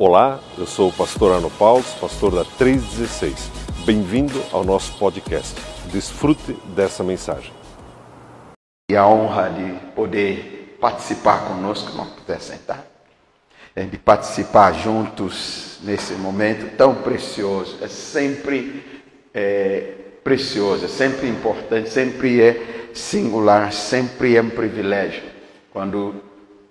Olá, eu sou o pastor Arno Paulo, pastor da 316. Bem-vindo ao nosso podcast. Desfrute dessa mensagem. E a honra de poder participar conosco, não puder sentar, de participar juntos nesse momento tão precioso. É sempre é, precioso, é sempre importante, sempre é singular, sempre é um privilégio. Quando,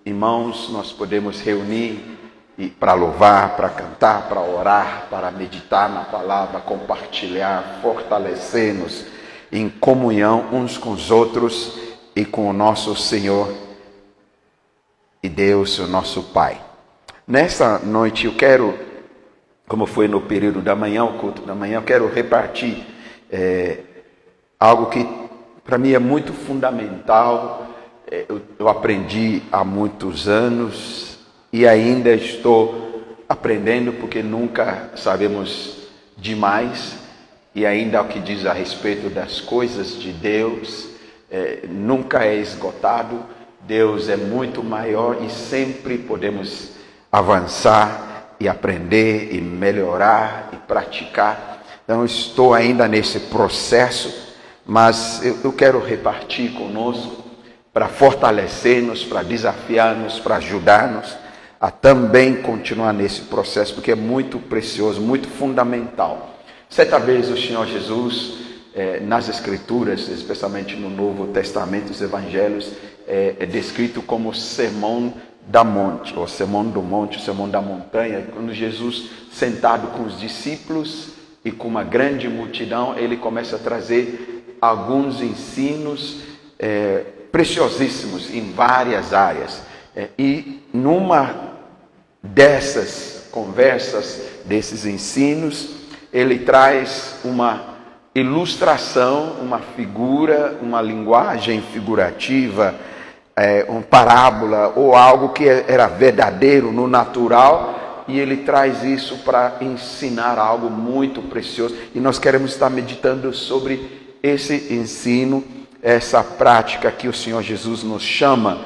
irmãos, nós podemos reunir e para louvar, para cantar, para orar, para meditar na palavra, compartilhar, fortalecer-nos em comunhão uns com os outros e com o nosso Senhor e Deus, o nosso Pai. Nessa noite eu quero, como foi no período da manhã, o culto da manhã, eu quero repartir é, algo que para mim é muito fundamental. É, eu aprendi há muitos anos, e ainda estou aprendendo porque nunca sabemos demais e ainda o que diz a respeito das coisas de Deus é, nunca é esgotado. Deus é muito maior e sempre podemos avançar e aprender e melhorar e praticar. Então estou ainda nesse processo, mas eu, eu quero repartir conosco para fortalecer-nos, para desafiar-nos, para ajudar-nos a também continuar nesse processo, porque é muito precioso, muito fundamental. Certa vez o Senhor Jesus, é, nas Escrituras, especialmente no Novo Testamento, os Evangelhos, é, é descrito como sermão da monte, ou sermão do monte, o sermão da montanha, quando Jesus, sentado com os discípulos e com uma grande multidão, ele começa a trazer alguns ensinos é, preciosíssimos em várias áreas. E numa dessas conversas, desses ensinos, ele traz uma ilustração, uma figura, uma linguagem figurativa, é, uma parábola ou algo que era verdadeiro no natural e ele traz isso para ensinar algo muito precioso. E nós queremos estar meditando sobre esse ensino, essa prática que o Senhor Jesus nos chama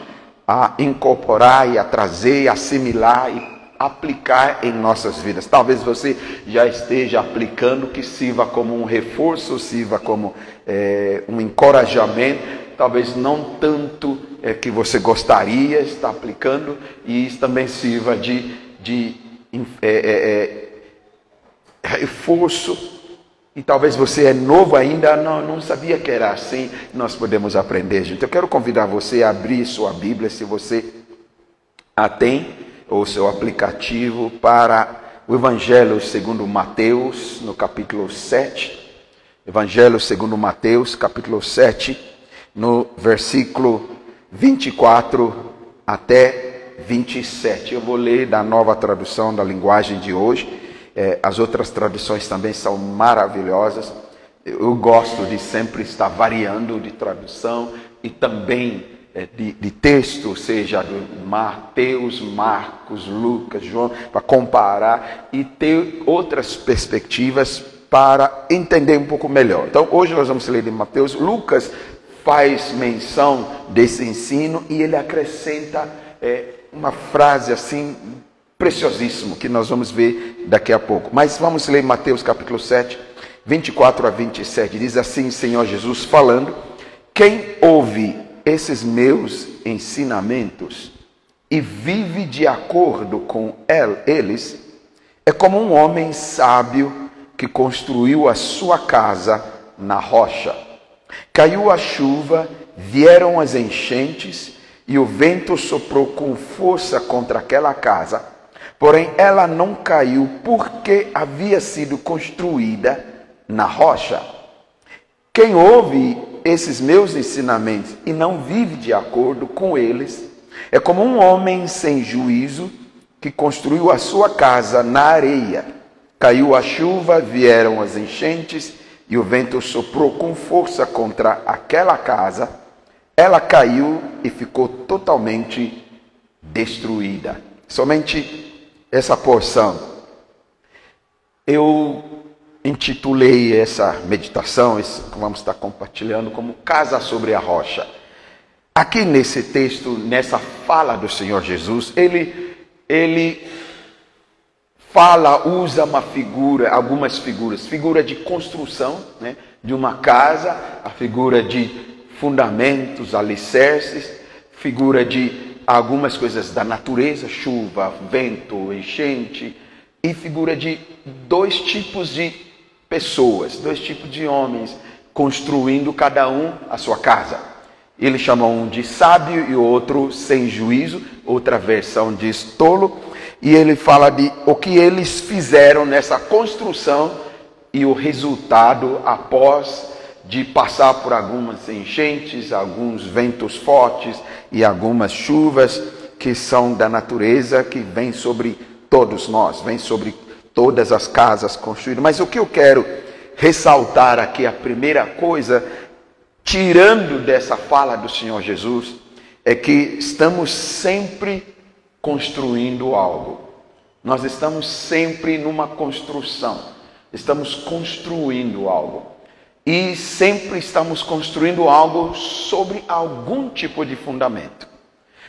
a incorporar e a trazer, assimilar e aplicar em nossas vidas. Talvez você já esteja aplicando que sirva como um reforço, sirva como é, um encorajamento, talvez não tanto é, que você gostaria estar aplicando, e isso também sirva de, de é, é, é reforço e talvez você é novo ainda, não, não sabia que era assim. Nós podemos aprender, gente. Eu quero convidar você a abrir sua Bíblia, se você a tem, ou seu aplicativo, para o Evangelho segundo Mateus, no capítulo 7. Evangelho segundo Mateus, capítulo 7, no versículo 24 até 27. Eu vou ler da nova tradução da linguagem de hoje. É, as outras traduções também são maravilhosas. Eu gosto de sempre estar variando de tradução e também de, de, texto, seja do Mateus, Marcos, Lucas, João, para comparar e ter outras perspectivas para entender um pouco melhor. Então, hoje nós vamos ler de Mateus. Lucas faz menção desse ensino e ele acrescenta é, uma frase assim preciosíssimo que nós vamos ver daqui a pouco. Mas vamos ler Mateus capítulo 7, 24 a 27. Diz assim, Senhor Jesus falando: Quem ouve esses meus ensinamentos e vive de acordo com eles, é como um homem sábio que construiu a sua casa na rocha. Caiu a chuva, vieram as enchentes e o vento soprou com força contra aquela casa Porém, ela não caiu porque havia sido construída na rocha. Quem ouve esses meus ensinamentos e não vive de acordo com eles, é como um homem sem juízo que construiu a sua casa na areia. Caiu a chuva, vieram as enchentes e o vento soprou com força contra aquela casa. Ela caiu e ficou totalmente destruída. Somente essa porção. Eu intitulei essa meditação, que vamos estar compartilhando, como Casa sobre a Rocha. Aqui nesse texto, nessa fala do Senhor Jesus, ele, ele fala, usa uma figura, algumas figuras, figura de construção, né, de uma casa, a figura de fundamentos, alicerces, figura de algumas coisas da natureza, chuva, vento, enchente, e figura de dois tipos de pessoas, dois tipos de homens construindo cada um a sua casa. Ele chama um de sábio e outro sem juízo, outra versão diz tolo, e ele fala de o que eles fizeram nessa construção e o resultado após de passar por algumas enchentes, alguns ventos fortes e algumas chuvas que são da natureza que vem sobre todos nós, vem sobre todas as casas construídas. Mas o que eu quero ressaltar aqui, a primeira coisa, tirando dessa fala do Senhor Jesus, é que estamos sempre construindo algo. Nós estamos sempre numa construção. Estamos construindo algo. E sempre estamos construindo algo sobre algum tipo de fundamento.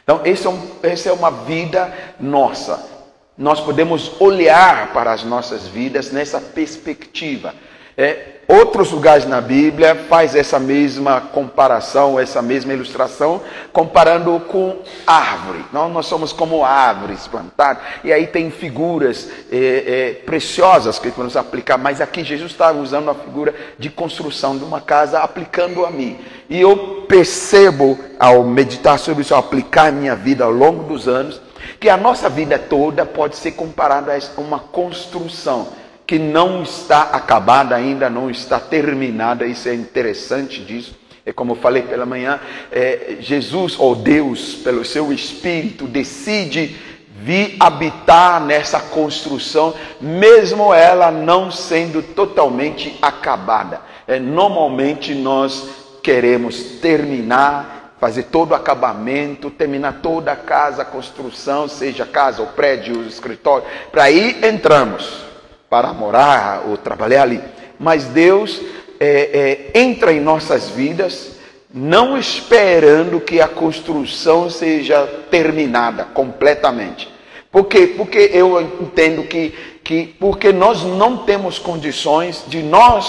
Então, essa é, um, é uma vida nossa. Nós podemos olhar para as nossas vidas nessa perspectiva. É, outros lugares na Bíblia faz essa mesma comparação, essa mesma ilustração, comparando com árvore. Não, nós somos como árvores plantadas. E aí tem figuras é, é, preciosas que podemos aplicar. Mas aqui Jesus está usando a figura de construção de uma casa, aplicando a mim. E eu percebo, ao meditar sobre isso, ao aplicar minha vida ao longo dos anos, que a nossa vida toda pode ser comparada a uma construção que não está acabada ainda, não está terminada. Isso é interessante disso. É como eu falei pela manhã, é, Jesus ou Deus, pelo seu Espírito, decide vir habitar nessa construção, mesmo ela não sendo totalmente acabada. É, normalmente nós queremos terminar, fazer todo o acabamento, terminar toda a casa, a construção, seja casa, o prédio, o escritório, para aí entramos para morar ou trabalhar ali. Mas Deus é, é, entra em nossas vidas não esperando que a construção seja terminada completamente. Por quê? Porque eu entendo que, que porque nós não temos condições de nós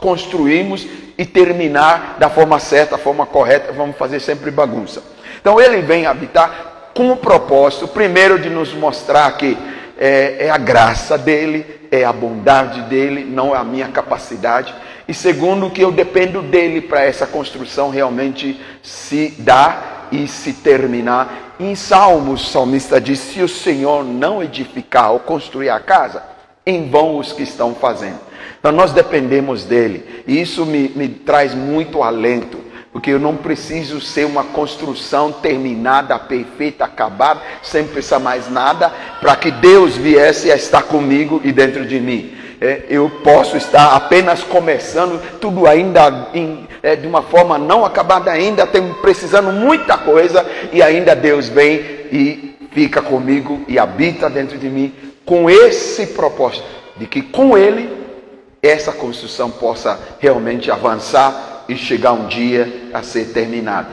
construirmos e terminar da forma certa, da forma correta, vamos fazer sempre bagunça. Então ele vem habitar com o propósito, primeiro, de nos mostrar que é, é a graça dele, é a bondade dele, não é a minha capacidade. E segundo, que eu dependo dele para essa construção realmente se dar e se terminar. Em Salmos, o salmista diz: Se o Senhor não edificar ou construir a casa, em vão os que estão fazendo. Então nós dependemos dele. E isso me, me traz muito alento porque eu não preciso ser uma construção terminada, perfeita, acabada, sem precisar mais nada, para que Deus viesse a estar comigo e dentro de mim. É, eu posso estar apenas começando, tudo ainda em, é, de uma forma não acabada ainda, tenho precisando muita coisa, e ainda Deus vem e fica comigo e habita dentro de mim, com esse propósito, de que com Ele essa construção possa realmente avançar e chegar um dia a ser terminado.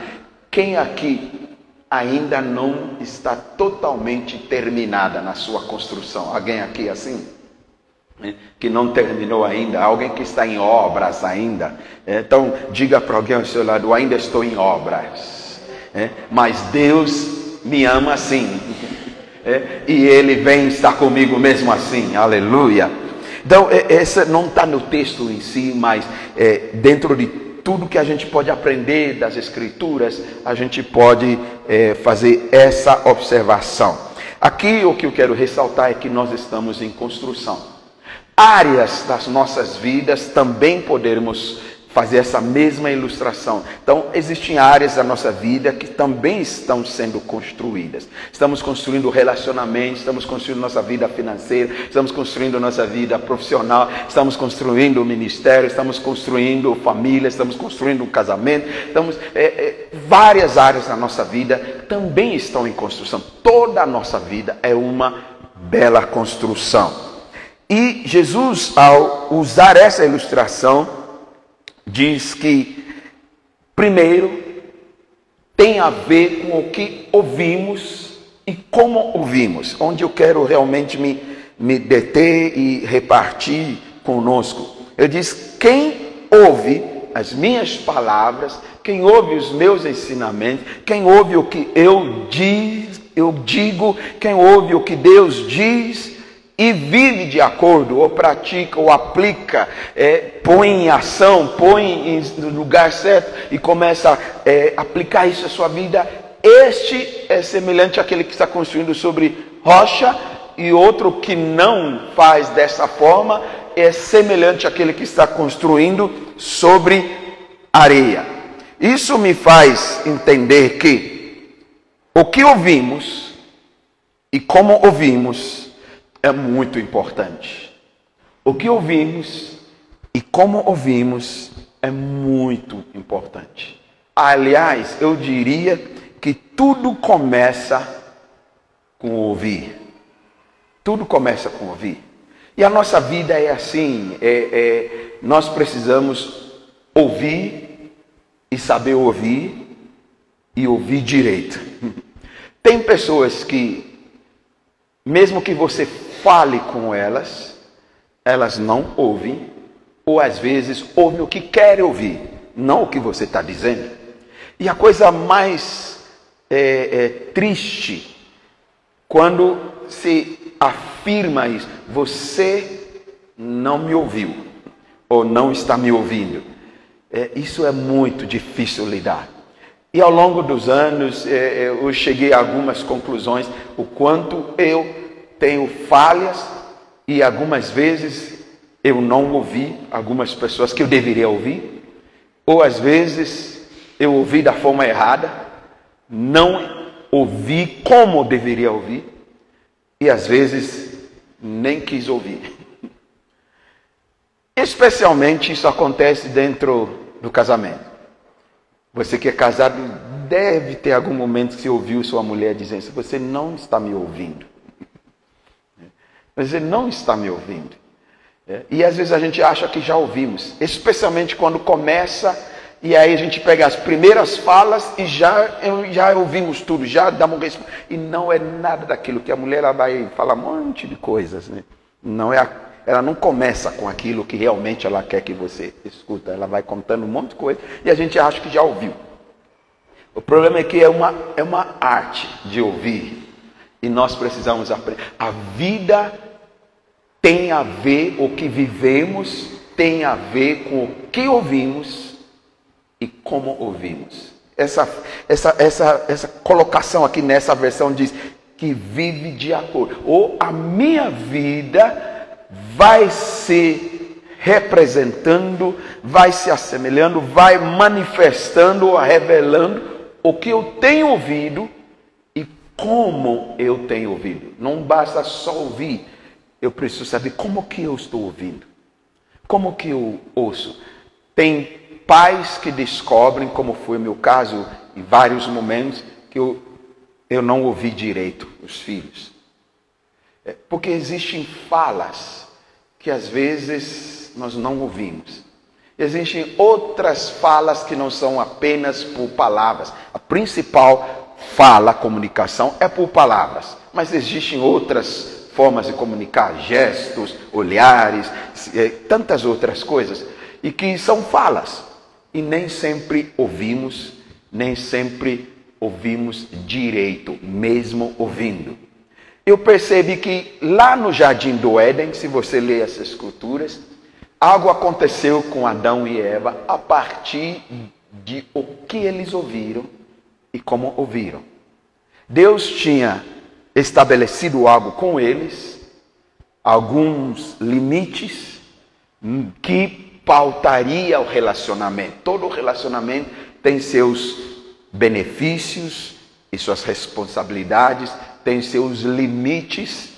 Quem aqui ainda não está totalmente terminada na sua construção? Alguém aqui assim? É, que não terminou ainda, alguém que está em obras ainda. É, então, diga para alguém ao seu lado: ainda estou em obras, é, mas Deus me ama assim, e Ele vem estar comigo mesmo assim, aleluia. Então, essa não está no texto em si, mas dentro de tudo que a gente pode aprender das Escrituras, a gente pode é, fazer essa observação. Aqui o que eu quero ressaltar é que nós estamos em construção. Áreas das nossas vidas também podemos fazer essa mesma ilustração. Então, existem áreas da nossa vida que também estão sendo construídas. Estamos construindo relacionamentos, estamos construindo nossa vida financeira, estamos construindo nossa vida profissional, estamos construindo o ministério, estamos construindo família, estamos construindo um casamento. Estamos, é, é, várias áreas da nossa vida também estão em construção. Toda a nossa vida é uma bela construção. E Jesus, ao usar essa ilustração, diz que, primeiro, tem a ver com o que ouvimos e como ouvimos, onde eu quero realmente me me deter e repartir conosco. Ele diz: quem ouve as minhas palavras, quem ouve os meus ensinamentos, quem ouve o que eu diz, eu digo, quem ouve o que Deus diz e vive de acordo, ou pratica, ou aplica, é, põe em ação, põe no lugar certo e começa a é, aplicar isso à sua vida, este é semelhante àquele que está construindo sobre rocha, e outro que não faz dessa forma é semelhante àquele que está construindo sobre areia. Isso me faz entender que o que ouvimos e como ouvimos é muito importante. O que ouvimos e como ouvimos é muito importante. Aliás, eu diria que tudo começa com ouvir. Tudo começa com ouvir. E a nossa vida é assim: é, é, nós precisamos ouvir e saber ouvir e ouvir direito. Tem pessoas que, mesmo que você fale com elas, elas não ouvem, ou às vezes ouvem o que querem ouvir, não o que você está dizendo. E a coisa mais é, é, triste, quando se afirma isso, você não me ouviu, ou não está me ouvindo. É, isso é muito difícil lidar. E ao longo dos anos, é, é eu cheguei a algumas conclusões, o quanto eu tenho falhas e algumas vezes eu não ouvi algumas pessoas que eu deveria ouvir, ou às vezes eu ouvi da forma errada, não ouvi como deveria ouvir, e às vezes nem quis ouvir. Especialmente isso acontece dentro do casamento. Você que é casado deve ter algum momento que você ouviu sua mulher dizendo: Você não está me ouvindo. Mas ele não está me ouvindo. É, e às vezes a gente acha que já ouvimos, especialmente quando começa e aí a gente pega as primeiras falas e já, já ouvimos tudo, já damos resposta. E não é nada daquilo que a mulher ela vai falar um monte de coisas. Né? Não é ela não começa com aquilo que realmente ela quer que você escuta. Ela vai contando um monte de coisa e a gente acha que já ouviu. O problema é que é uma, é uma arte de ouvir. E nós precisamos aprender. A vida tem a ver, o que vivemos tem a ver com o que ouvimos e como ouvimos. Essa, essa, essa, essa colocação aqui nessa versão diz que vive de acordo. Ou a minha vida vai se representando, vai se assemelhando, vai manifestando, revelando o que eu tenho ouvido como eu tenho ouvido. Não basta só ouvir, eu preciso saber como que eu estou ouvindo. Como que eu ouço? Tem pais que descobrem, como foi o meu caso, em vários momentos, que eu, eu não ouvi direito os filhos. É, porque existem falas que às vezes nós não ouvimos. Existem outras falas que não são apenas por palavras. A principal fala, comunicação, é por palavras, mas existem outras formas de comunicar, gestos, olhares, é, tantas outras coisas, e que são falas, e nem sempre ouvimos, nem sempre ouvimos direito, mesmo ouvindo. Eu percebi que lá no jardim do Éden, se você ler essas escrituras, algo aconteceu com Adão e Eva a partir de o que eles ouviram e como ouviram. Deus tinha estabelecido algo com eles, alguns limites que pautaria o relacionamento. Todo relacionamento tem seus benefícios e suas responsabilidades, tem seus limites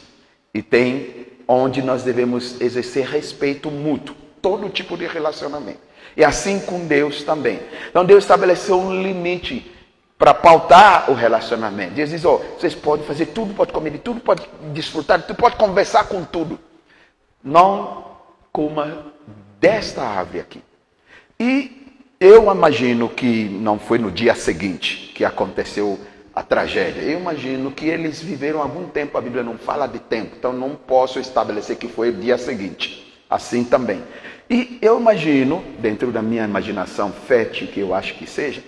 e tem onde nós devemos exercer respeito mútuo. Todo tipo de relacionamento. E assim com Deus também. Então Deus estabeleceu um limite para pautar o relacionamento. Deus diz: oh, vocês podem fazer tudo, pode comer de tudo, pode desfrutar de tudo, pode conversar com tudo. Não coma desta árvore aqui. E eu imagino que não foi no dia seguinte que aconteceu a tragédia. Eu imagino que eles viveram algum tempo, a Bíblia não fala de tempo, então não posso estabelecer que foi o dia seguinte. Assim também. E eu imagino, dentro da minha imaginação fértil, que eu acho que seja,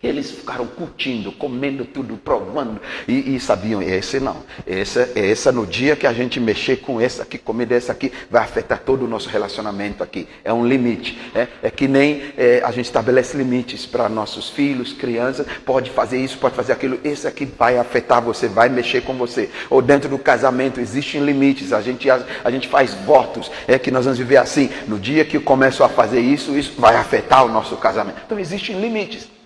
eles ficaram curtindo, comendo tudo, provando, e, e, sabiam, esse não, essa, essa no dia que a gente mexer com essa aqui, comer dessa aqui, vai afetar todo o nosso relacionamento aqui. É um limite. É, é que nem é, a gente estabelece limites para nossos filhos, crianças, pode fazer isso, pode fazer aquilo, esse aqui vai afetar você, vai mexer com você. Ou dentro do casamento existem limites, a gente, a, a gente faz votos, é que nós vamos viver assim. No dia que eu começo a fazer isso, isso vai afetar o nosso casamento. Então existem limites.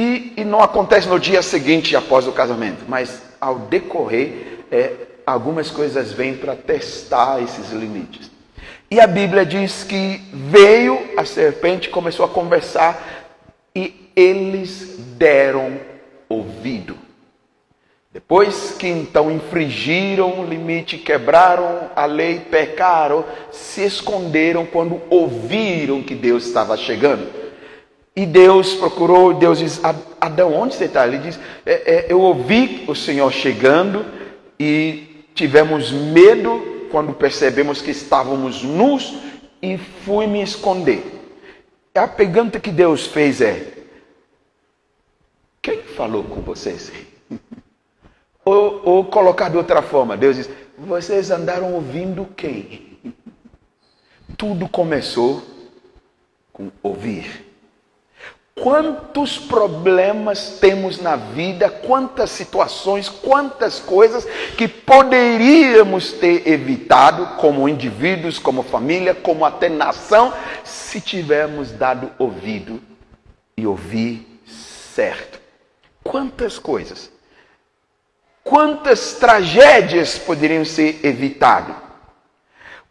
E, e não acontece no dia seguinte após o casamento, mas ao decorrer, é, algumas coisas vêm para testar esses limites. E a Bíblia diz que veio a serpente, começou a conversar e eles deram ouvido. Depois que então infringiram o limite, quebraram a lei, pecaram, se esconderam quando ouviram que Deus estava chegando. E Deus procurou, Deus diz: Adão, onde você está? Ele diz: é, é, Eu ouvi o Senhor chegando e tivemos medo quando percebemos que estávamos nus e fui me esconder. A pergunta que Deus fez é: Quem falou com vocês? ou, ou colocar de outra forma, Deus diz: Vocês andaram ouvindo quem? Tudo começou com ouvir. Quantos problemas temos na vida, quantas situações, quantas coisas que poderíamos ter evitado como indivíduos, como família, como até nação, se tivermos dado ouvido e ouvir certo. Quantas coisas, quantas tragédias poderiam ser evitadas?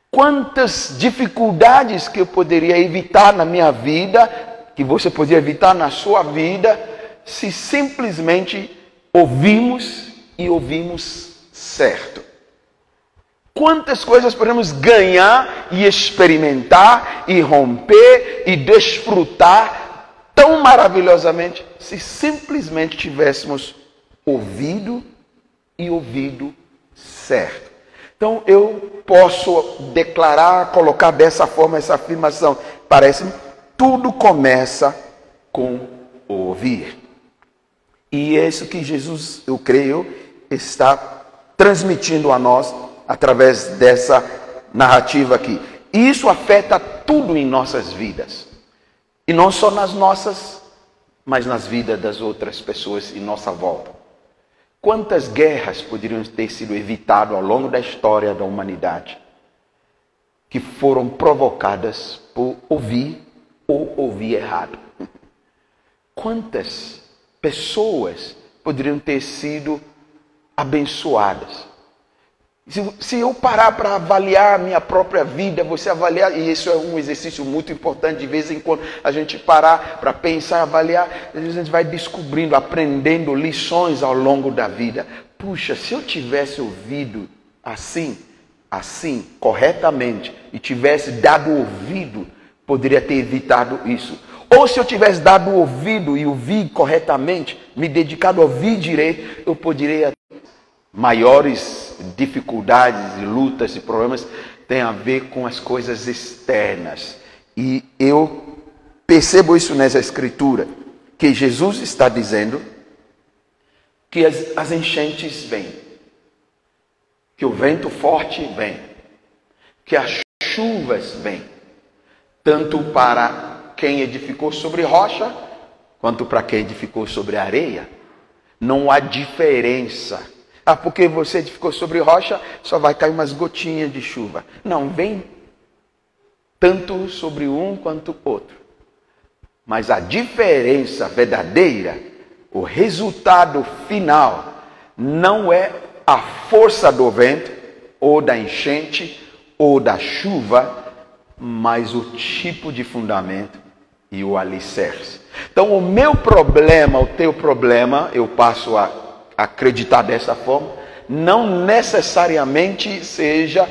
Quantas dificuldades que eu poderia evitar na minha vida que você podia evitar na sua vida se simplesmente ouvimos e ouvimos certo. Quantas coisas podemos ganhar e experimentar e romper e desfrutar tão maravilhosamente se simplesmente tivéssemos ouvido e ouvido certo. Então eu posso declarar, colocar dessa forma essa afirmação. Parece-me tudo começa com ouvir. E é isso que Jesus, eu creio, está transmitindo a nós através dessa narrativa aqui. E isso afeta tudo em nossas vidas. E não só nas nossas, mas nas vidas das outras pessoas em nossa volta. Quantas guerras poderiam ter sido evitadas ao longo da história da humanidade que foram provocadas por ouvir ou ouvi errado. Quantas pessoas poderiam ter sido abençoadas? Se, se eu parar para avaliar a minha própria vida, você avaliar, e isso é um exercício muito importante, de vez em quando a gente parar para pensar, avaliar, a gente vai descobrindo, aprendendo lições ao longo da vida. Puxa, se eu tivesse ouvido assim, assim, corretamente, e tivesse dado ouvido poderia ter evitado isso. Ou se eu tivesse dado ouvido e ouvi corretamente, me dedicado a ouvir direito, eu poderia maiores dificuldades e lutas e problemas têm a ver com as coisas externas. E eu percebo isso nessa escritura, que Jesus está dizendo que as, as enchentes vêm, que o vento forte vem, que as chuvas vêm tanto para quem edificou sobre rocha, quanto para quem edificou sobre areia. Não há diferença. Ah, porque você edificou sobre rocha, só vai cair umas gotinhas de chuva. Não, vem tanto sobre um quanto outro. Mas a diferença verdadeira, o resultado final, não é a força do vento, ou da enchente, ou da chuva, mas o tipo de fundamento e o alicerce. Então, o meu problema, o teu problema, eu passo a acreditar dessa forma, não necessariamente seja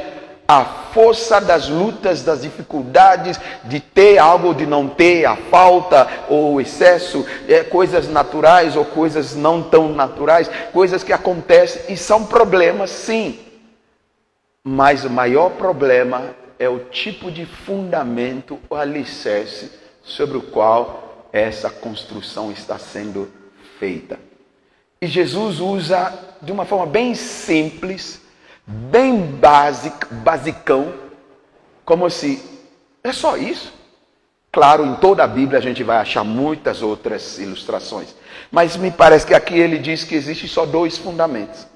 a força das lutas, das dificuldades, de ter algo, de não ter, a falta ou o excesso, é, coisas naturais ou coisas não tão naturais, coisas que acontecem e são problemas, sim. Mas o maior problema é o tipo de fundamento, o alicerce sobre o qual essa construção está sendo feita. E Jesus usa de uma forma bem simples bem básico, basicão, como se é só isso. Claro, em toda a Bíblia a gente vai achar muitas outras ilustrações, mas me parece que aqui ele diz que existe só dois fundamentos: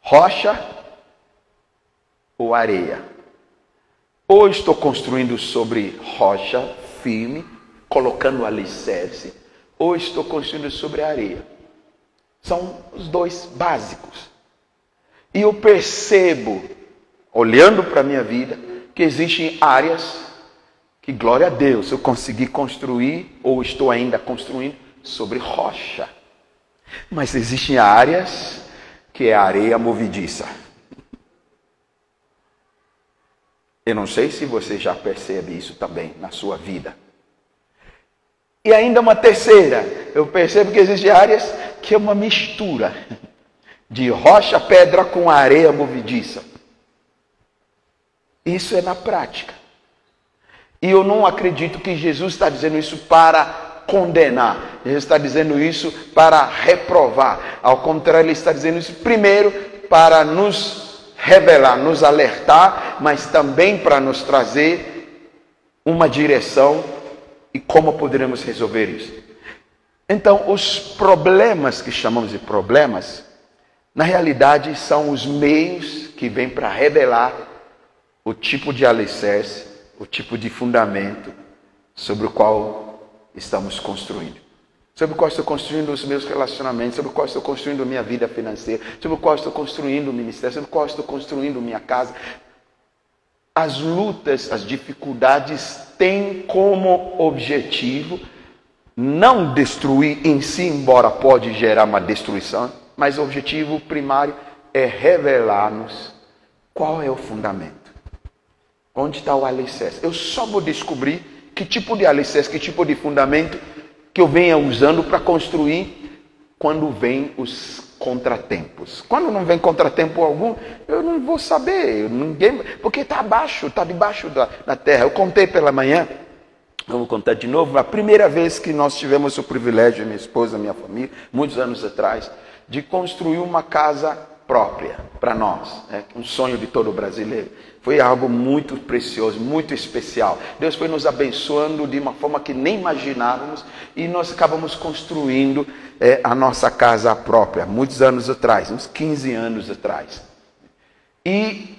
rocha ou areia. Ou estou construindo sobre rocha firme, colocando alicerce, ou estou construindo sobre areia. São os dois básicos. E eu percebo, olhando para a minha vida, que existem áreas que, glória a Deus, eu consegui construir, ou estou ainda construindo, sobre rocha. Mas existem áreas que é areia movediça. Eu não sei se você já percebe isso também na sua vida. E ainda uma terceira, eu percebo que existem áreas que é uma mistura de rocha, pedra com areia movediça. Isso é na prática. E eu não acredito que Jesus está dizendo isso para condenar. Jesus está dizendo isso para reprovar. Ao contrário, ele está dizendo isso primeiro para nos revelar, nos alertar, mas também para nos trazer uma direção e como poderemos resolver isso. Então, os problemas que chamamos de problemas, na realidade, são os meios que vêm para revelar o tipo de alicerce, o tipo de fundamento sobre o qual estamos construindo. Sobre o qual estou construindo os meus relacionamentos, sobre o qual estou construindo minha vida financeira, sobre o qual estou construindo o ministério, sobre o qual estou construindo minha casa. As lutas, as dificuldades têm como objetivo não destruir em si, embora pode gerar uma destruição, mas o objetivo primário é revelar-nos qual é o fundamento. Onde está o alicerce? Eu só vou descobrir que tipo de alicerce, que tipo de fundamento que eu venha usando para construir quando vem os contratempos. Quando não vem contratempo algum, eu não vou saber, ninguém, porque está abaixo, está debaixo da, da terra. Eu contei pela manhã, vamos contar de novo, a primeira vez que nós tivemos o privilégio, minha esposa, minha família, muitos anos atrás, de construir uma casa própria para nós, né? um sonho de todo brasileiro. Foi algo muito precioso, muito especial. Deus foi nos abençoando de uma forma que nem imaginávamos e nós acabamos construindo é, a nossa casa própria, muitos anos atrás, uns 15 anos atrás. E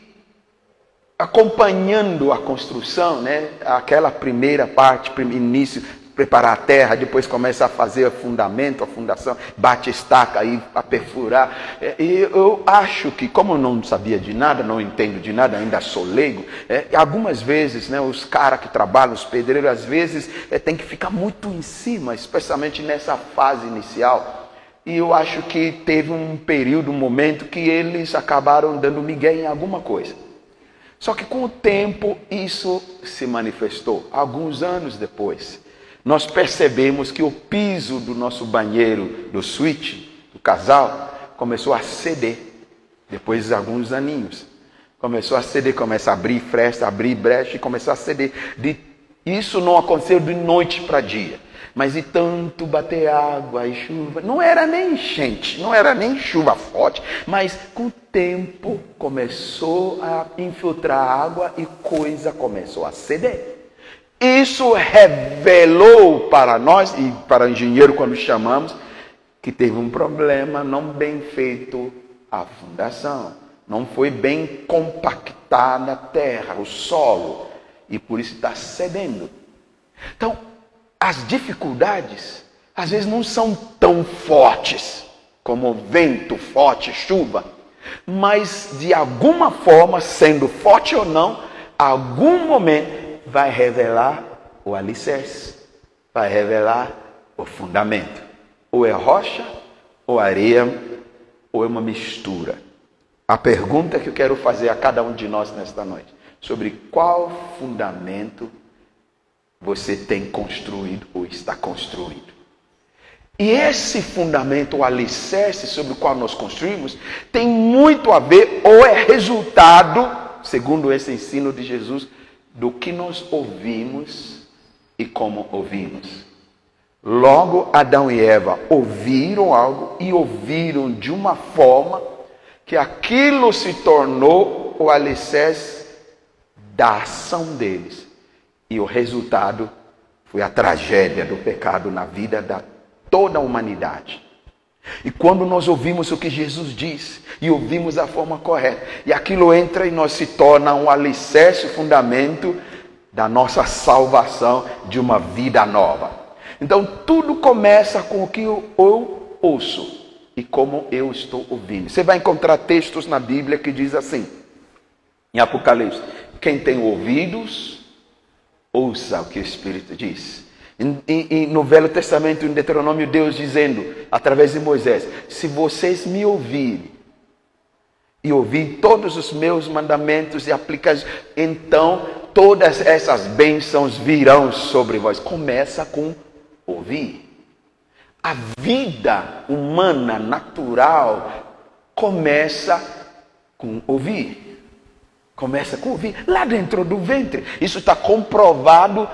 acompanhando a construção, né, aquela primeira parte, início, preparar a terra, depois começa a fazer o fundamento, a fundação, bate estaca aí a perfurar. É, e eu acho que, como eu não sabia de nada, não entendo de nada, ainda sou leigo, é, algumas vezes, né, os caras que trabalham, os pedreiros, às vezes é, tem que ficar muito em cima, especialmente nessa fase inicial. E eu acho que teve um período, um momento que eles acabaram dando migué em alguma coisa. Só que com o tempo isso se manifestou, alguns anos depois nós percebemos que o piso do nosso banheiro, do suíte, do casal, começou a ceder, depois de alguns aninhos. Começou a ceder, começa a abrir fresta, abrir brecha e começou a ceder. De, isso não aconteceu de noite para dia, mas de tanto bater água e chuva. Não era nem enchente, não era nem chuva forte, mas com o tempo começou a infiltrar água e coisa começou a ceder. Isso revelou para nós e para o engenheiro quando chamamos que teve um problema não bem feito a fundação, não foi bem compactada a terra, o solo, e por isso está cedendo. Então, as dificuldades às vezes não são tão fortes como vento forte, chuva, mas de alguma forma, sendo forte ou não, algum momento vai revelar o alicerce, vai revelar o fundamento. Ou é rocha, ou areia, ou é uma mistura. a pergunta que eu quero fazer a cada um de nós nesta noite: sobre qual fundamento você tem construído ou está construído. E esse fundamento, o alicerce sobre o qual nós construímos, tem muito a ver ou é resultado, segundo esse ensino de Jesus, do que nós ouvimos e como ouvimos. Logo, Adão e Eva ouviram algo e ouviram de uma forma que aquilo se tornou o alicerce da ação deles. E o resultado foi a tragédia do pecado na vida da toda a humanidade. E quando nós ouvimos o que Jesus diz e ouvimos a forma correta, e aquilo entra e nós se torna um alicerce, fundamento da nossa salvação de uma vida nova. Então tudo começa com o que eu, eu ouço e como eu estou ouvindo. Você vai encontrar textos na Bíblia que diz assim, em Apocalipse: quem tem ouvidos, ouça o que o Espírito diz. E, no Velho Testamento, em Deuteronômio, Deus dizendo, através de Moisés: Se vocês me ouvirem e ouvir todos os meus mandamentos e aplicar, então todas essas bênçãos virão sobre vós. Começa com ouvir. A vida humana, natural, começa com ouvir. Começa com ouvir. Lá dentro do ventre. Isso está comprovado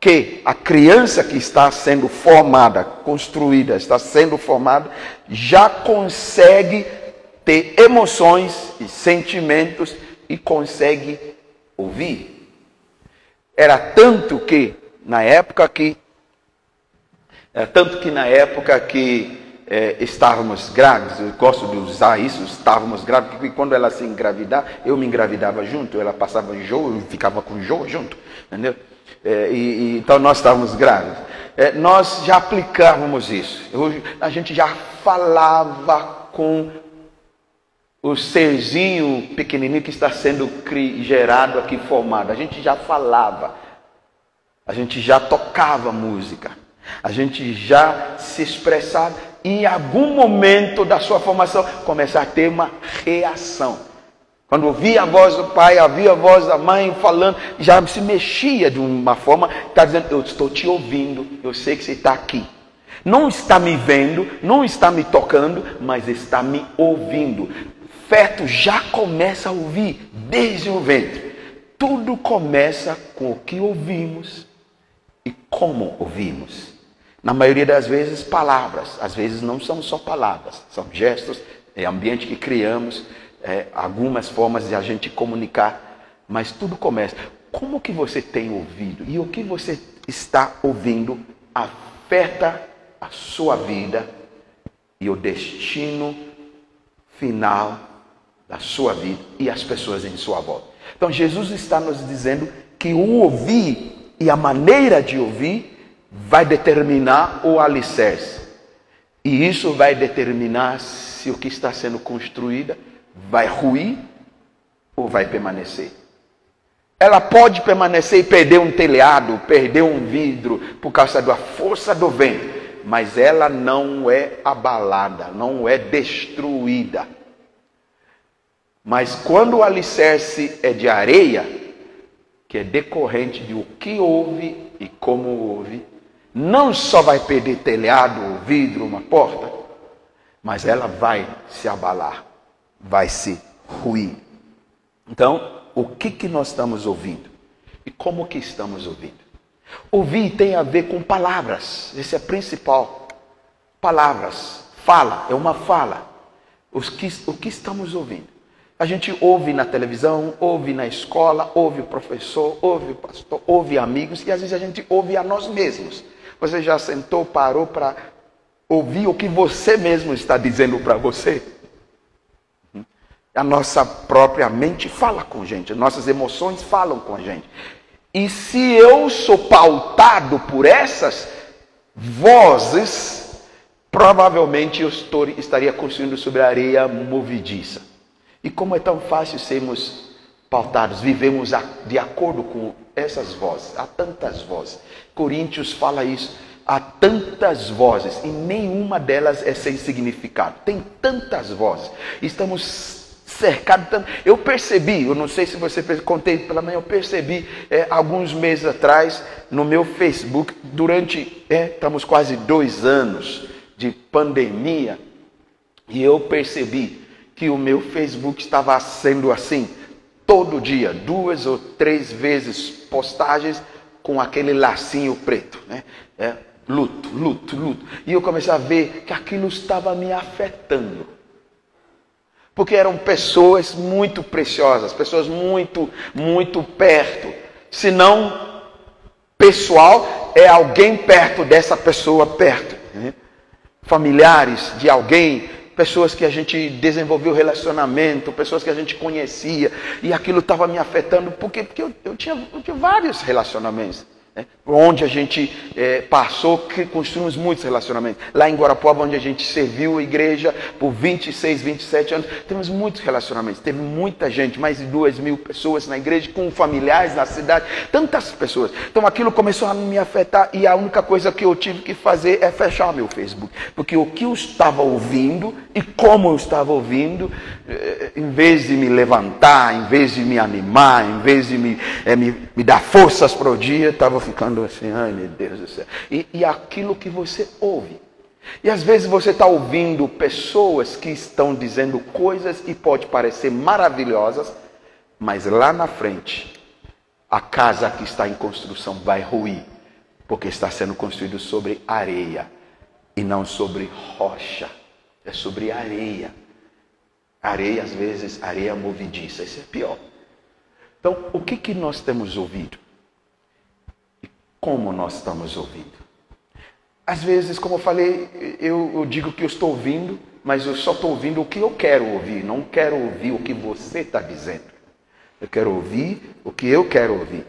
que a criança que está sendo formada, construída, está sendo formada, já consegue ter emoções e sentimentos e consegue ouvir. Era tanto que, na época que tanto que na época que é, estávamos grávidos, eu gosto de usar isso, estávamos grávidos, porque quando ela se engravidar, eu me engravidava junto, ela passava enjoo, eu ficava com enjoo junto, entendeu? É, e, e, então nós estávamos grávidos. É, nós já aplicávamos isso. A gente já falava com o serzinho pequenininho que está sendo gerado aqui, formado. A gente já falava. A gente já tocava música. A gente já se expressava e em algum momento da sua formação começar a ter uma reação. Quando ouvia a voz do pai, ouvia a voz da mãe falando, já se mexia de uma forma, está dizendo, eu estou te ouvindo, eu sei que você está aqui. Não está me vendo, não está me tocando, mas está me ouvindo. Feto já começa a ouvir desde o ventre. Tudo começa com o que ouvimos e como ouvimos. Na maioria das vezes, palavras. Às vezes não são só palavras, são gestos, é ambiente que criamos, é, algumas formas de a gente comunicar. Mas tudo começa. Como que você tem ouvido? E o que você está ouvindo afeta a sua vida e o destino final da sua vida e as pessoas em sua volta. Então Jesus está nos dizendo que o ouvir e a maneira de ouvir vai determinar o alicerce. E isso vai determinar se o que está sendo construído vai ruir ou vai permanecer. Ela pode permanecer e perder um telhado, perder um vidro por causa da força do vento, mas ela não é abalada, não é destruída. Mas quando o alicerce é de areia, que é decorrente de o que houve e como houve, não só vai perder telhado, vidro, uma porta, mas ela vai se abalar, vai se ruir. Então, o que, que nós estamos ouvindo? E como que estamos ouvindo? Ouvir tem a ver com palavras, esse é principal. Palavras, fala, é uma fala. Os que, o que estamos ouvindo? A gente ouve na televisão, ouve na escola, ouve o professor, ouve o pastor, ouve amigos e às vezes a gente ouve a nós mesmos. Você já sentou, parou para ouvir o que você mesmo está dizendo para você? A nossa própria mente fala com a gente, nossas emoções falam com a gente. E se eu sou pautado por essas vozes, provavelmente eu estou, estaria construindo sobre areia movediça. E como é tão fácil sermos pautados, vivemos de acordo com essas vozes, há tantas vozes. Coríntios fala isso, há tantas vozes e nenhuma delas é sem significado. Tem tantas vozes. Estamos cercado tanto. Eu percebi, eu não sei se você contei pela manhã, eu percebi é, alguns meses atrás no meu Facebook, durante, é, estamos quase dois anos de pandemia, e eu percebi que o meu Facebook estava sendo assim, todo dia, duas ou três vezes postagens com aquele lacinho preto, né? É, luto, luto, luto. E eu comecei a ver que aquilo estava me afetando. Porque eram pessoas muito preciosas, pessoas muito, muito perto. Se não pessoal, é alguém perto dessa pessoa perto. Né? Familiares de alguém, pessoas que a gente desenvolveu relacionamento, pessoas que a gente conhecia, e aquilo estava me afetando, porque, porque eu, eu, tinha, eu tinha vários relacionamentos. Né? Onde a gente é, passou, que construímos muitos relacionamentos. Lá em Guarapuava, onde a gente serviu a igreja por 26, 27 anos, temos muitos relacionamentos. Teve muita gente, mais de duas mil pessoas na igreja, com familiares na cidade, tantas pessoas. Então aquilo começou a me afetar e a única coisa que eu tive que fazer é fechar meu Facebook. Porque o que eu estava ouvindo e como eu estava ouvindo, eh, em vez de me levantar, em vez de me animar, em vez de me, é, me, me dar forças para o dia, estava ficando assim, ai meu Deus do céu. E, e aquilo que você ouve. E às vezes você está ouvindo pessoas que estão dizendo coisas e pode parecer maravilhosas, mas lá na frente a casa que está em construção vai ruir, porque está sendo construído sobre areia e não sobre rocha, é sobre areia. Areia, às vezes, areia movediça, isso é pior. Então, o que, que nós temos ouvido? Como nós estamos ouvindo. Às vezes, como eu falei, eu, eu digo que eu estou ouvindo, mas eu só estou ouvindo o que eu quero ouvir, não quero ouvir o que você está dizendo. Eu quero ouvir o que eu quero ouvir.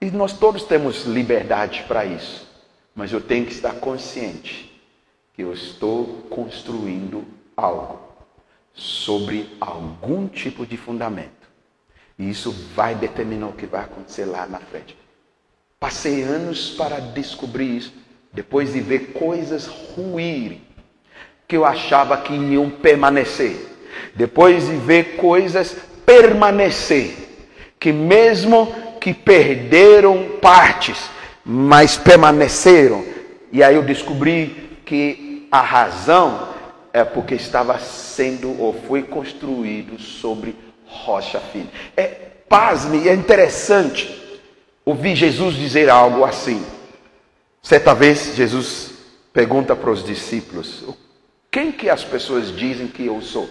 E nós todos temos liberdade para isso, mas eu tenho que estar consciente que eu estou construindo algo sobre algum tipo de fundamento. E isso vai determinar o que vai acontecer lá na frente. Passei anos para descobrir isso, depois de ver coisas ruírem, que eu achava que iam permanecer. Depois de ver coisas permanecer, que mesmo que perderam partes, mas permaneceram. E aí eu descobri que a razão é porque estava sendo ou foi construído sobre rocha fina. É, pasme, é interessante ouvi Jesus dizer algo assim. Certa vez, Jesus pergunta para os discípulos: Quem que as pessoas dizem que eu sou?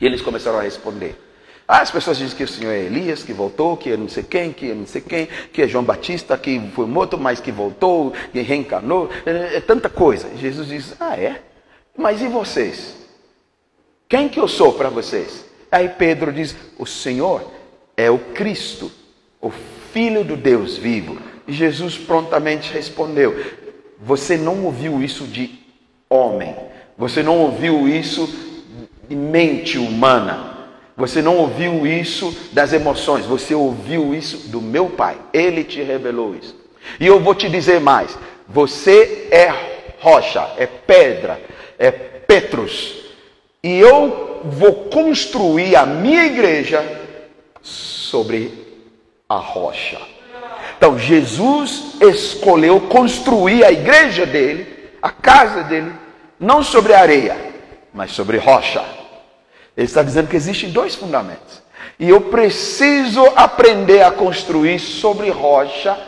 E eles começaram a responder. Ah, as pessoas dizem que o Senhor é Elias, que voltou, que é não sei quem, que é não sei quem, que é João Batista, que foi morto, mas que voltou, que reencarnou. É, é tanta coisa. Jesus diz: Ah, é? Mas e vocês? Quem que eu sou para vocês? Aí Pedro diz: O Senhor é o Cristo, o Filho do Deus vivo. E Jesus prontamente respondeu: Você não ouviu isso de homem, você não ouviu isso de mente humana, você não ouviu isso das emoções, você ouviu isso do meu Pai. Ele te revelou isso. E eu vou te dizer mais: você é rocha, é pedra, é Petrus. E eu vou construir a minha igreja sobre a rocha. Então Jesus escolheu construir a igreja dele, a casa dele, não sobre areia, mas sobre rocha. Ele está dizendo que existem dois fundamentos. E eu preciso aprender a construir sobre rocha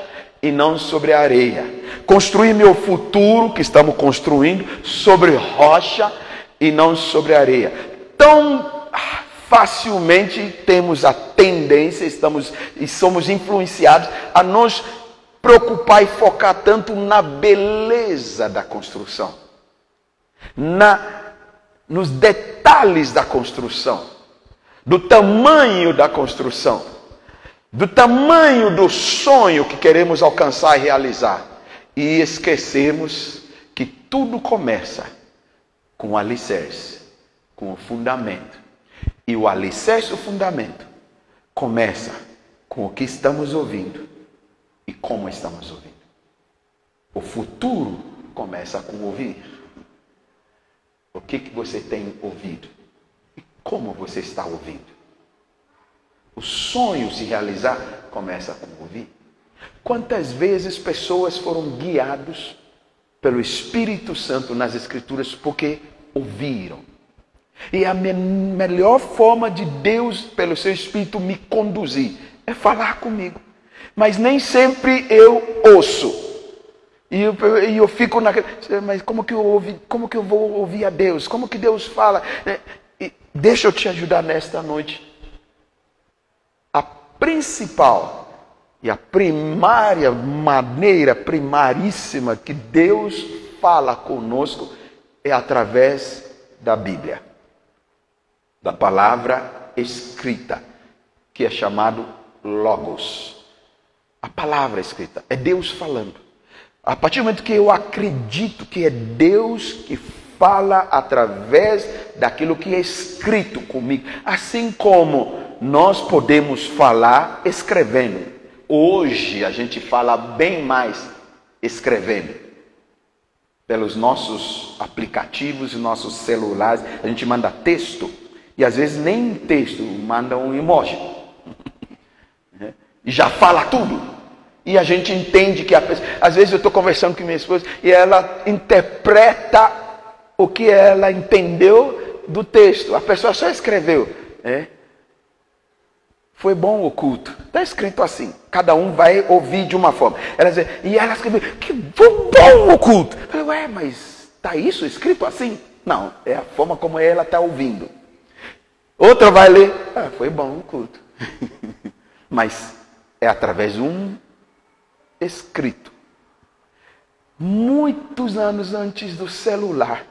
e não sobre areia. Construir meu futuro, que estamos construindo, sobre rocha e não sobre areia. Tão facilmente temos a tendência, estamos e somos influenciados a nos preocupar e focar tanto na beleza da construção, na nos detalhes da construção, do tamanho da construção, do tamanho do sonho que queremos alcançar e realizar, e esquecemos que tudo começa com alicerce, com o fundamento e o alicerce, o fundamento, começa com o que estamos ouvindo e como estamos ouvindo. O futuro começa com ouvir. O que, que você tem ouvido? E como você está ouvindo. O sonho se realizar começa com ouvir. Quantas vezes pessoas foram guiados pelo Espírito Santo nas Escrituras porque ouviram. E a me melhor forma de Deus, pelo seu Espírito, me conduzir é falar comigo. Mas nem sempre eu ouço. E eu, e eu fico naquele. Mas como que eu, ouvi, como que eu vou ouvir a Deus? Como que Deus fala? É, e deixa eu te ajudar nesta noite. A principal e a primária maneira, primaríssima que Deus fala conosco é através da Bíblia, da palavra escrita, que é chamado Logos. A palavra escrita é Deus falando. A partir do momento que eu acredito que é Deus que fala através daquilo que é escrito comigo, assim como nós podemos falar escrevendo. Hoje a gente fala bem mais escrevendo. Pelos nossos aplicativos, nossos celulares, a gente manda texto e às vezes nem texto, manda um emoji. e já fala tudo. E a gente entende que a pessoa. Às vezes eu estou conversando com minha esposa e ela interpreta o que ela entendeu do texto. A pessoa só escreveu. É? Foi bom o culto. Está escrito assim. Cada um vai ouvir de uma forma. Ela diz, e ela escreveu, que bom o culto. Eu falei, ué, mas está isso escrito assim? Não, é a forma como ela está ouvindo. Outra vai ler, ah, foi bom o culto. mas é através de um escrito. Muitos anos antes do celular,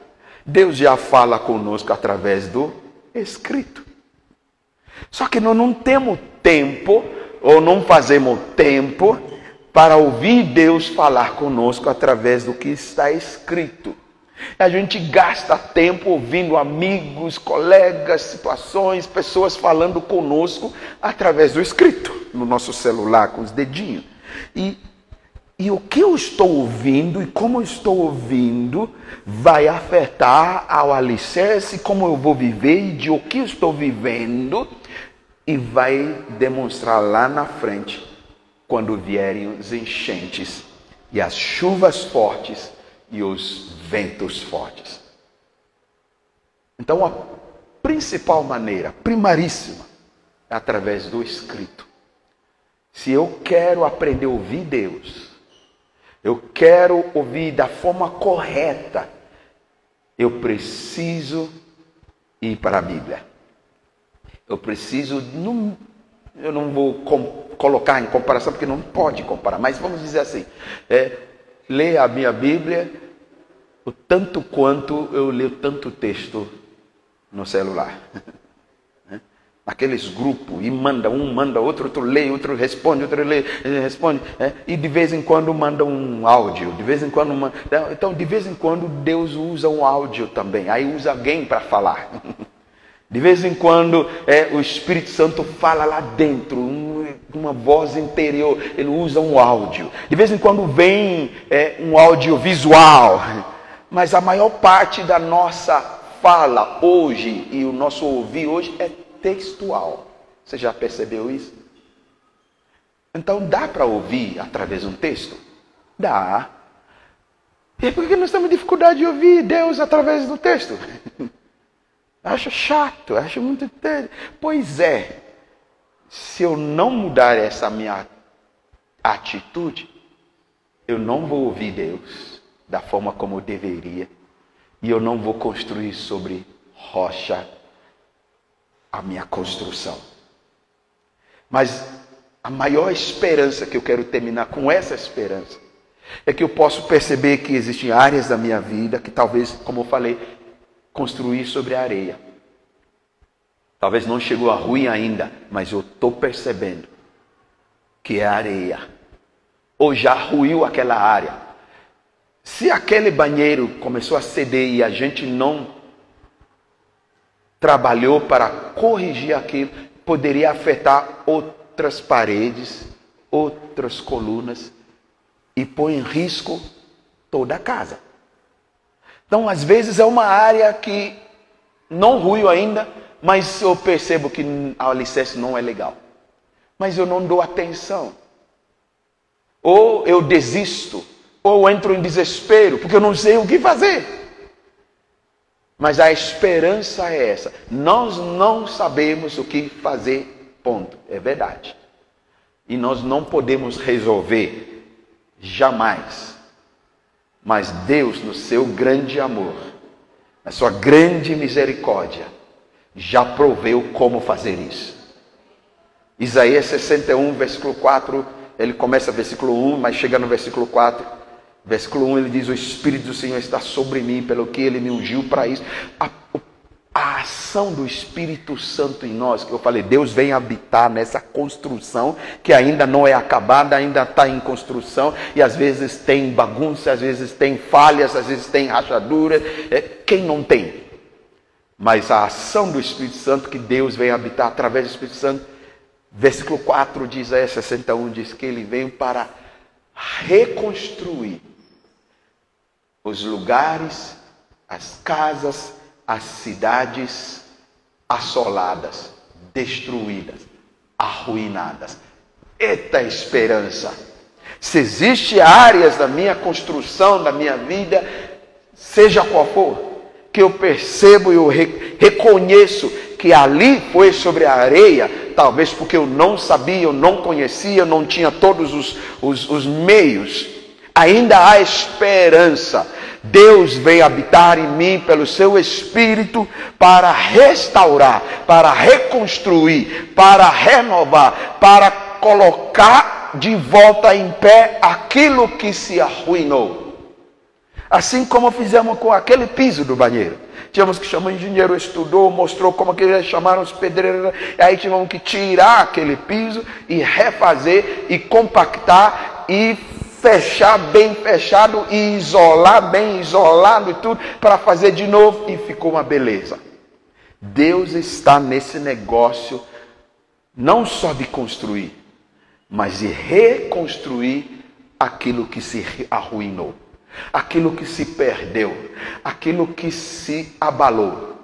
Deus já fala conosco através do escrito. Só que nós não temos tempo, ou não fazemos tempo, para ouvir Deus falar conosco através do que está escrito. A gente gasta tempo ouvindo amigos, colegas, situações, pessoas falando conosco através do escrito, no nosso celular, com os dedinhos. E, e o que eu estou ouvindo e como eu estou ouvindo vai afetar ao alicerce, como eu vou viver e de o que eu estou vivendo e vai demonstrar lá na frente, quando vierem os enchentes e as chuvas fortes e os ventos fortes. Então, a principal maneira, primaríssima, é através do escrito. Se eu quero aprender a ouvir Deus, eu quero ouvir da forma correta, eu preciso ir para a Bíblia. Eu preciso, não, eu não vou com, colocar em comparação, porque não pode comparar, mas vamos dizer assim: é, ler a minha Bíblia o tanto quanto eu leio tanto texto no celular. Aqueles grupos, e manda um, manda outro, outro lê, outro responde, outro lê, responde, é, e de vez em quando manda um áudio, de vez em quando manda, então de vez em quando Deus usa um áudio também, aí usa alguém para falar. De vez em quando é, o Espírito Santo fala lá dentro, um, uma voz interior, ele usa um áudio. De vez em quando vem é, um áudio visual, mas a maior parte da nossa fala hoje e o nosso ouvir hoje é textual. Você já percebeu isso? Então dá para ouvir através de um texto? Dá. E por que nós temos dificuldade de ouvir Deus através do texto? Acho chato, acho muito. Pois é, se eu não mudar essa minha atitude, eu não vou ouvir Deus da forma como eu deveria, e eu não vou construir sobre rocha a minha construção. Mas a maior esperança que eu quero terminar com essa esperança é que eu posso perceber que existem áreas da minha vida que talvez, como eu falei, construir sobre a areia. Talvez não chegou a ruim ainda, mas eu estou percebendo que é areia. Ou já ruiu aquela área. Se aquele banheiro começou a ceder e a gente não trabalhou para corrigir aquilo, poderia afetar outras paredes, outras colunas e pôr em risco toda a casa. Então, às vezes, é uma área que não ruiu ainda, mas eu percebo que a alicerce não é legal. Mas eu não dou atenção. Ou eu desisto, ou entro em desespero, porque eu não sei o que fazer. Mas a esperança é essa. Nós não sabemos o que fazer, ponto. É verdade. E nós não podemos resolver jamais. Mas Deus, no seu grande amor, na sua grande misericórdia, já proveu como fazer isso. Isaías 61, versículo 4, ele começa versículo 1, mas chega no versículo 4. Versículo 1 ele diz: O Espírito do Senhor está sobre mim, pelo que ele me ungiu para isso. A, a, ação do Espírito Santo em nós, que eu falei, Deus vem habitar nessa construção que ainda não é acabada, ainda está em construção, e às vezes tem bagunça, às vezes tem falhas, às vezes tem rachadura. É, quem não tem? Mas a ação do Espírito Santo, que Deus vem habitar através do Espírito Santo, versículo 4 de Isaías 61 diz que ele veio para reconstruir os lugares, as casas, as cidades assoladas, destruídas, arruinadas. Eita esperança! Se existe áreas da minha construção, da minha vida, seja qual for, que eu percebo e eu reconheço que ali foi sobre a areia, talvez porque eu não sabia, eu não conhecia, eu não tinha todos os, os, os meios, ainda há esperança. Deus vem habitar em mim pelo seu Espírito para restaurar, para reconstruir, para renovar, para colocar de volta em pé aquilo que se arruinou. Assim como fizemos com aquele piso do banheiro. Tivemos que chamar o engenheiro, estudou, mostrou como que eles chamaram os pedreiros. Aí tivemos que tirar aquele piso e refazer e compactar e fechar bem fechado e isolar bem isolado e tudo para fazer de novo e ficou uma beleza. Deus está nesse negócio não só de construir, mas de reconstruir aquilo que se arruinou aquilo que se perdeu, aquilo que se abalou.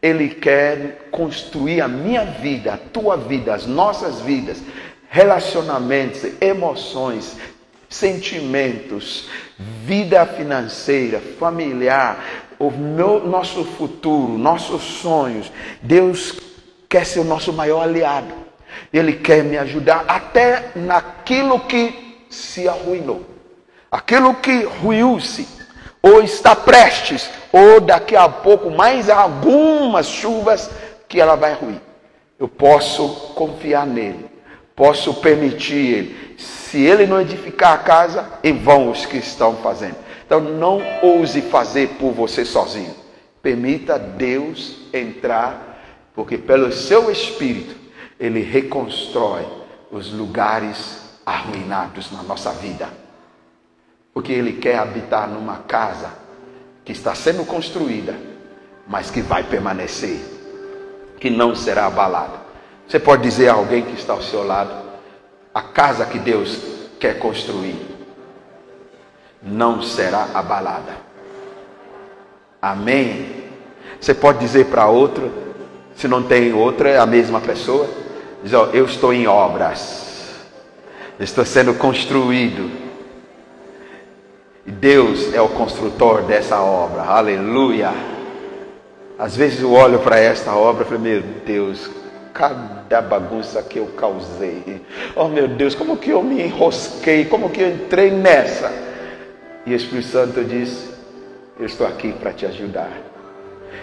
Ele quer construir a minha vida, a tua vida, as nossas vidas, relacionamentos, emoções, sentimentos, vida financeira, familiar, o meu, nosso futuro, nossos sonhos. Deus quer ser o nosso maior aliado. Ele quer me ajudar até naquilo que se arruinou. Aquilo que ruiu-se, ou está prestes, ou daqui a pouco mais algumas chuvas que ela vai ruir. Eu posso confiar nele, posso permitir ele. Se ele não edificar a casa, em vão os que estão fazendo. Então não ouse fazer por você sozinho. Permita Deus entrar, porque pelo seu espírito ele reconstrói os lugares arruinados na nossa vida. Porque Ele quer habitar numa casa que está sendo construída, mas que vai permanecer, que não será abalada. Você pode dizer a alguém que está ao seu lado: a casa que Deus quer construir não será abalada. Amém? Você pode dizer para outro, se não tem outra, é a mesma pessoa, diz: ó, eu estou em obras, estou sendo construído Deus é o construtor dessa obra. Aleluia. Às vezes eu olho para esta obra e falo, meu Deus, cada bagunça que eu causei. Oh meu Deus, como que eu me enrosquei, como que eu entrei nessa. E o Espírito Santo diz: Eu estou aqui para te ajudar.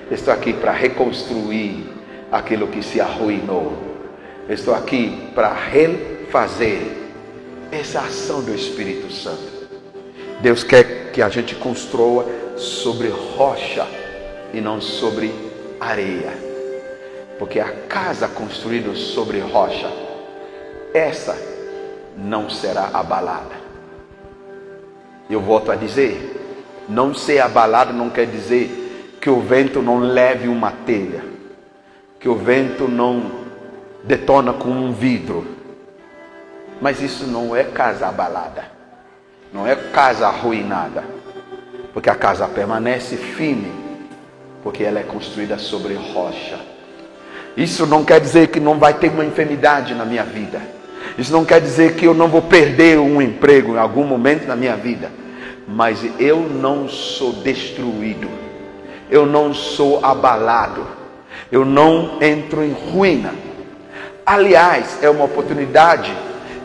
Eu estou aqui para reconstruir aquilo que se arruinou. Eu estou aqui para refazer essa ação do Espírito Santo. Deus quer que a gente construa sobre rocha e não sobre areia. Porque a casa construída sobre rocha, essa não será abalada. Eu volto a dizer, não ser abalado não quer dizer que o vento não leve uma telha, que o vento não detona com um vidro. Mas isso não é casa abalada. Não é casa arruinada, porque a casa permanece firme, porque ela é construída sobre rocha. Isso não quer dizer que não vai ter uma enfermidade na minha vida. Isso não quer dizer que eu não vou perder um emprego em algum momento na minha vida. Mas eu não sou destruído. Eu não sou abalado. Eu não entro em ruína. Aliás, é uma oportunidade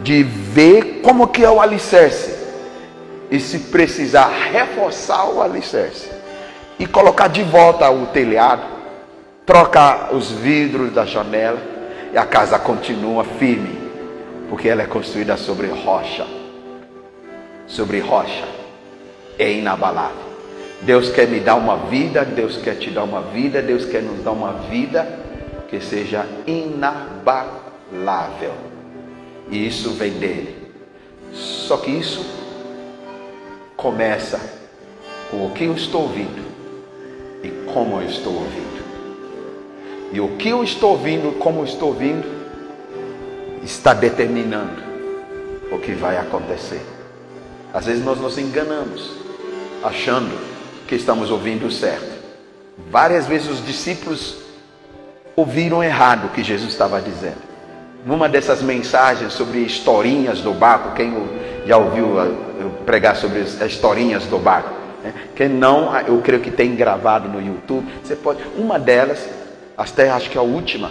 de ver como que é o alicerce. E se precisar reforçar o alicerce e colocar de volta o telhado, trocar os vidros da janela e a casa continua firme, porque ela é construída sobre rocha. Sobre rocha. É inabalável. Deus quer me dar uma vida, Deus quer te dar uma vida, Deus quer nos dar uma vida que seja inabalável. E isso vem dele. Só que isso começa com o que eu estou ouvindo e como eu estou ouvindo. E o que eu estou ouvindo, como eu estou ouvindo, está determinando o que vai acontecer. Às vezes nós nos enganamos, achando que estamos ouvindo certo. Várias vezes os discípulos ouviram errado o que Jesus estava dizendo. Numa dessas mensagens sobre historinhas do barco, quem já ouviu ah, pregar sobre as historinhas do barco? Né? Quem não, eu creio que tem gravado no YouTube. Você pode. Uma delas, até acho que é a última,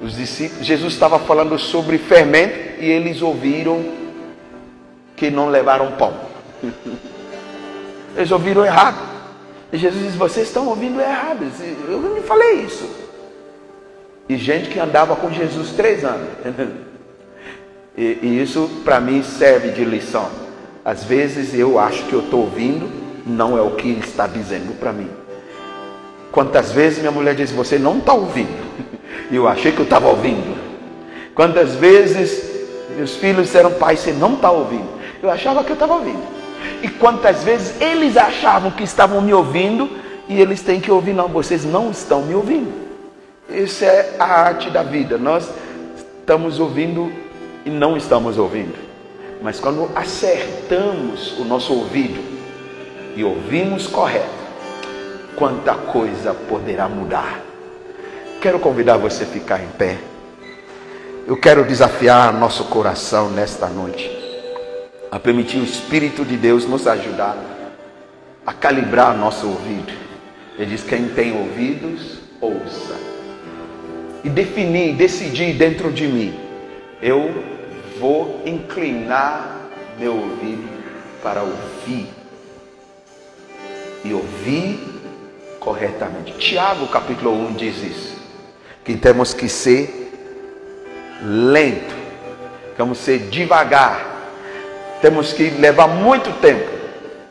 os discípulos, Jesus estava falando sobre fermento e eles ouviram que não levaram pão. Eles ouviram errado. E Jesus disse: Vocês estão ouvindo errado. Eu não falei isso. E gente que andava com Jesus três anos. E, e isso para mim serve de lição. Às vezes eu acho que eu estou ouvindo, não é o que ele está dizendo para mim. Quantas vezes minha mulher diz: Você não está ouvindo. Eu achei que eu estava ouvindo. Quantas vezes meus filhos disseram: Pai, você não está ouvindo. Eu achava que eu estava ouvindo. E quantas vezes eles achavam que estavam me ouvindo e eles têm que ouvir: Não, vocês não estão me ouvindo. Essa é a arte da vida. Nós estamos ouvindo e não estamos ouvindo. Mas quando acertamos o nosso ouvido e ouvimos correto, quanta coisa poderá mudar. Quero convidar você a ficar em pé. Eu quero desafiar nosso coração nesta noite a permitir o Espírito de Deus nos ajudar a calibrar nosso ouvido. Ele diz: quem tem ouvidos, ouça e definir, decidir dentro de mim, eu vou inclinar meu ouvido para ouvir e ouvir corretamente. Tiago capítulo 1 diz isso, que temos que ser lento, temos que ser devagar, temos que levar muito tempo,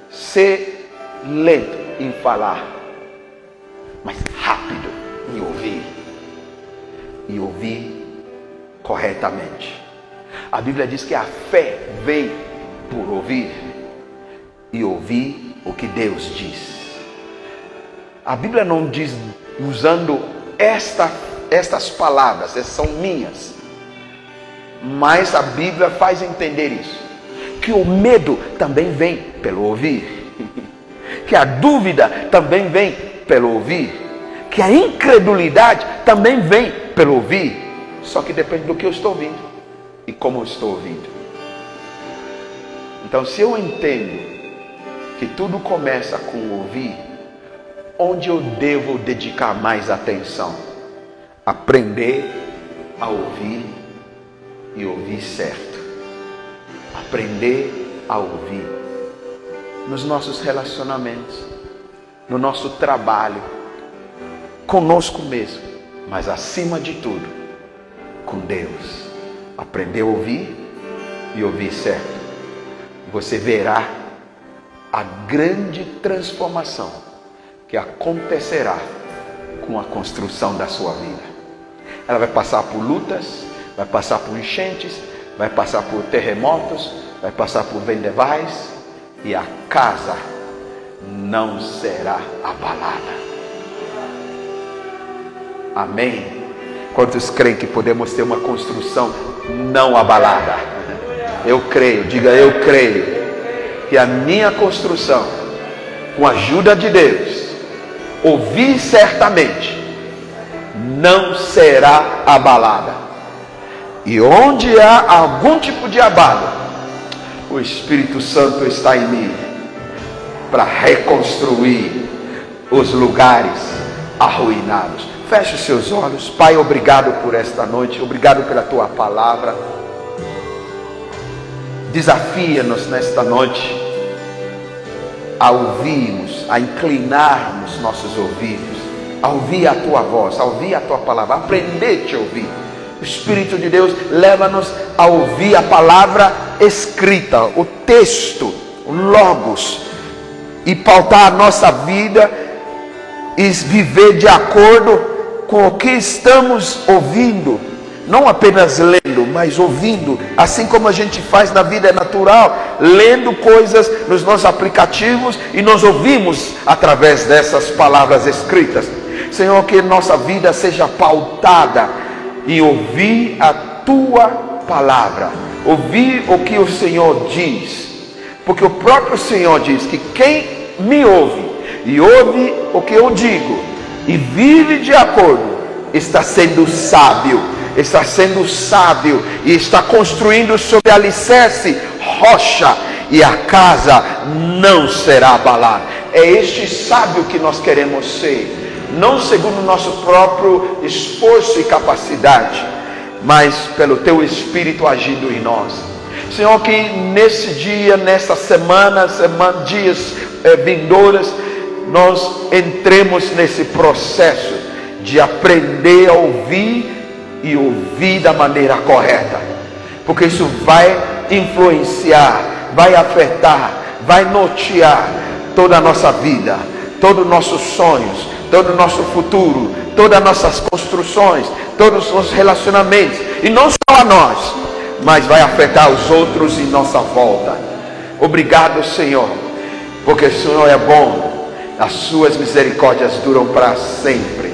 ser lento em falar, mas rápido em ouvir e ouvir corretamente. A Bíblia diz que a fé vem por ouvir e ouvir o que Deus diz. A Bíblia não diz usando esta, estas palavras, essas são minhas, mas a Bíblia faz entender isso. Que o medo também vem pelo ouvir, que a dúvida também vem pelo ouvir, que a incredulidade também vem pelo ouvir, só que depende do que eu estou ouvindo e como estou ouvindo. Então, se eu entendo que tudo começa com ouvir, onde eu devo dedicar mais atenção? Aprender a ouvir e ouvir certo. Aprender a ouvir nos nossos relacionamentos, no nosso trabalho, conosco mesmo mas acima de tudo, com Deus. Aprender a ouvir e ouvir certo. Você verá a grande transformação que acontecerá com a construção da sua vida. Ela vai passar por lutas, vai passar por enchentes, vai passar por terremotos, vai passar por vendevais e a casa não será abalada. Amém? Quantos creem que podemos ter uma construção não abalada? Eu creio, diga eu creio, que a minha construção, com a ajuda de Deus, ouvir certamente, não será abalada. E onde há algum tipo de abalo, o Espírito Santo está em mim para reconstruir os lugares arruinados. Feche os seus olhos. Pai, obrigado por esta noite, obrigado pela tua palavra. Desafia-nos nesta noite a ouvirmos, a inclinarmos nossos ouvidos, a ouvir a tua voz, a ouvir a tua palavra, a aprender a te ouvir. O Espírito de Deus leva-nos a ouvir a palavra escrita, o texto, o logos, e pautar a nossa vida e viver de acordo com o que estamos ouvindo, não apenas lendo, mas ouvindo, assim como a gente faz na vida natural, lendo coisas nos nossos aplicativos e nós ouvimos através dessas palavras escritas. Senhor, que nossa vida seja pautada em ouvir a tua palavra, ouvir o que o Senhor diz, porque o próprio Senhor diz que quem me ouve e ouve o que eu digo, e vive de acordo, está sendo sábio, está sendo sábio e está construindo sobre alicerce rocha e a casa não será abalada. É este sábio que nós queremos ser, não segundo o nosso próprio esforço e capacidade, mas pelo teu espírito agindo em nós. Senhor, que nesse dia, nessa semana, semana dias é, vindouras, nós entremos nesse processo de aprender a ouvir e ouvir da maneira correta, porque isso vai influenciar, vai afetar, vai nortear toda a nossa vida, todos os nossos sonhos, todo o nosso futuro, todas as nossas construções, todos os nossos relacionamentos, e não só a nós, mas vai afetar os outros em nossa volta. Obrigado, Senhor, porque o Senhor é bom as suas misericórdias duram para sempre.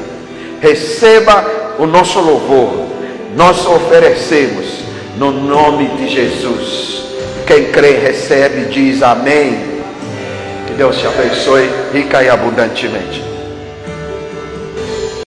Receba o nosso louvor, nós oferecemos no nome de Jesus. Quem crê, recebe, diz amém. Que Deus te abençoe rica e abundantemente.